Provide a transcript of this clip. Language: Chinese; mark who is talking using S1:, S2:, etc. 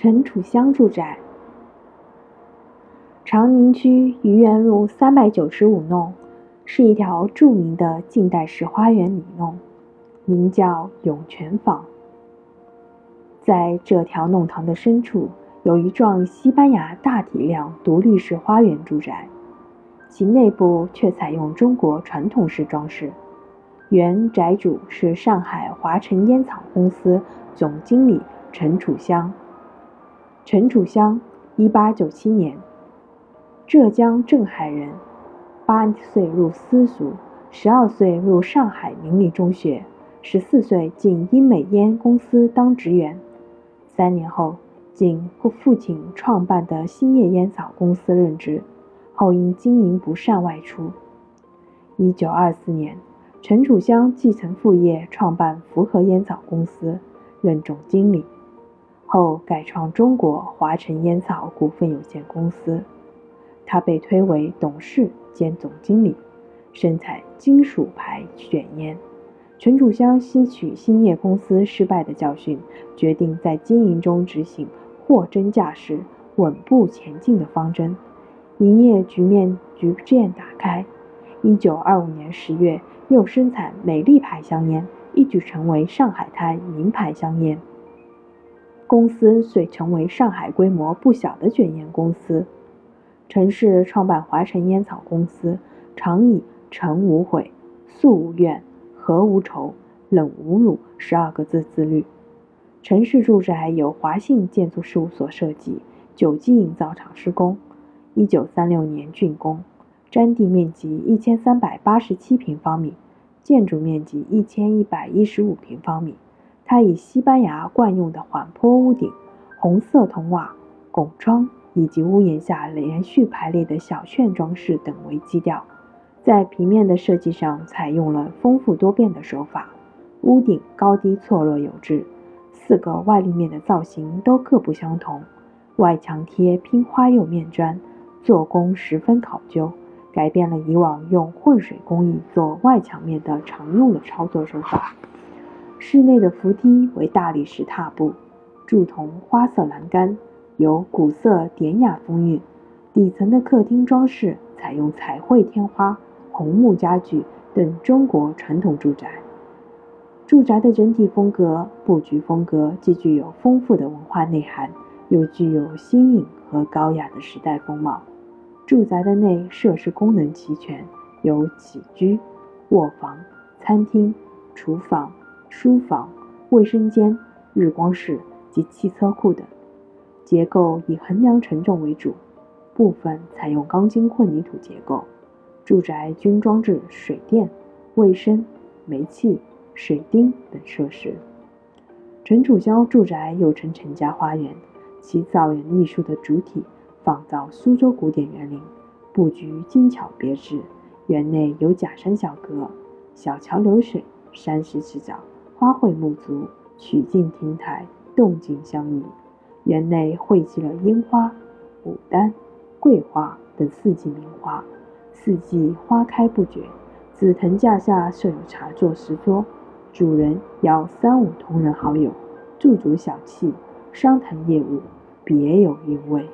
S1: 陈楚香住宅，长宁区愚园路三百九十五弄，是一条著名的近代式花园里弄，名叫涌泉坊。在这条弄堂的深处，有一幢西班牙大体量独立式花园住宅，其内部却采用中国传统式装饰。原宅主是上海华晨烟草公司总经理陈楚香。陈楚香，一八九七年，浙江镇海人，八岁入私塾，十二岁入上海明理中学，十四岁进英美烟公司当职员，三年后进父亲创办的兴业烟草公司任职，后因经营不善外出。一九二四年，陈楚香继承父业，创办福和烟草公司，任总经理。后改创中国华晨烟草股份有限公司，他被推为董事兼总经理，生产金属牌卷烟。陈楚香吸取兴业公司失败的教训，决定在经营中执行货真价实、稳步前进的方针，营业局面逐渐打开。一九二五年十月，又生产美丽牌香烟，一举成为上海滩名牌香烟。公司遂成为上海规模不小的卷烟公司。陈氏创办华晨烟草公司，常以“诚无悔，素无怨，和无仇，冷无辱”十二个字自律。陈氏住宅由华信建筑事务所设计，九基营造厂施工，一九三六年竣工，占地面积一千三百八十七平方米，建筑面积一千一百一十五平方米。它以西班牙惯用的缓坡屋顶、红色铜瓦拱窗以及屋檐下连续排列的小券装饰等为基调，在平面的设计上采用了丰富多变的手法。屋顶高低错落有致，四个外立面的造型都各不相同。外墙贴拼花釉面砖，做工十分考究，改变了以往用混水工艺做外墙面的常用的操作手法。室内的扶梯为大理石踏步，铸铜花色栏杆，有古色典雅风韵。底层的客厅装饰采用彩绘天花、红木家具等中国传统住宅。住宅的整体风格、布局风格既具有丰富的文化内涵，又具有新颖和高雅的时代风貌。住宅的内设施功能齐全，有起居、卧房、餐厅、厨房。书房、卫生间、日光室及汽车库等，结构以横梁承重为主，部分采用钢筋混凝土结构。住宅均装置水电、卫生、煤气、水钉等设施。陈楚香住宅又称陈家花园，其造园艺术的主体仿造苏州古典园林，布局精巧别致。园内有假山小阁、小桥流水、山石赤脚。花卉木足，曲径亭台，动静相宜。园内汇集了樱花、牡丹、桂花等四季名花，四季花开不绝。紫藤架下设有茶座石桌，主人邀三五同仁好友，驻足小憩，商谈业务，别有韵味。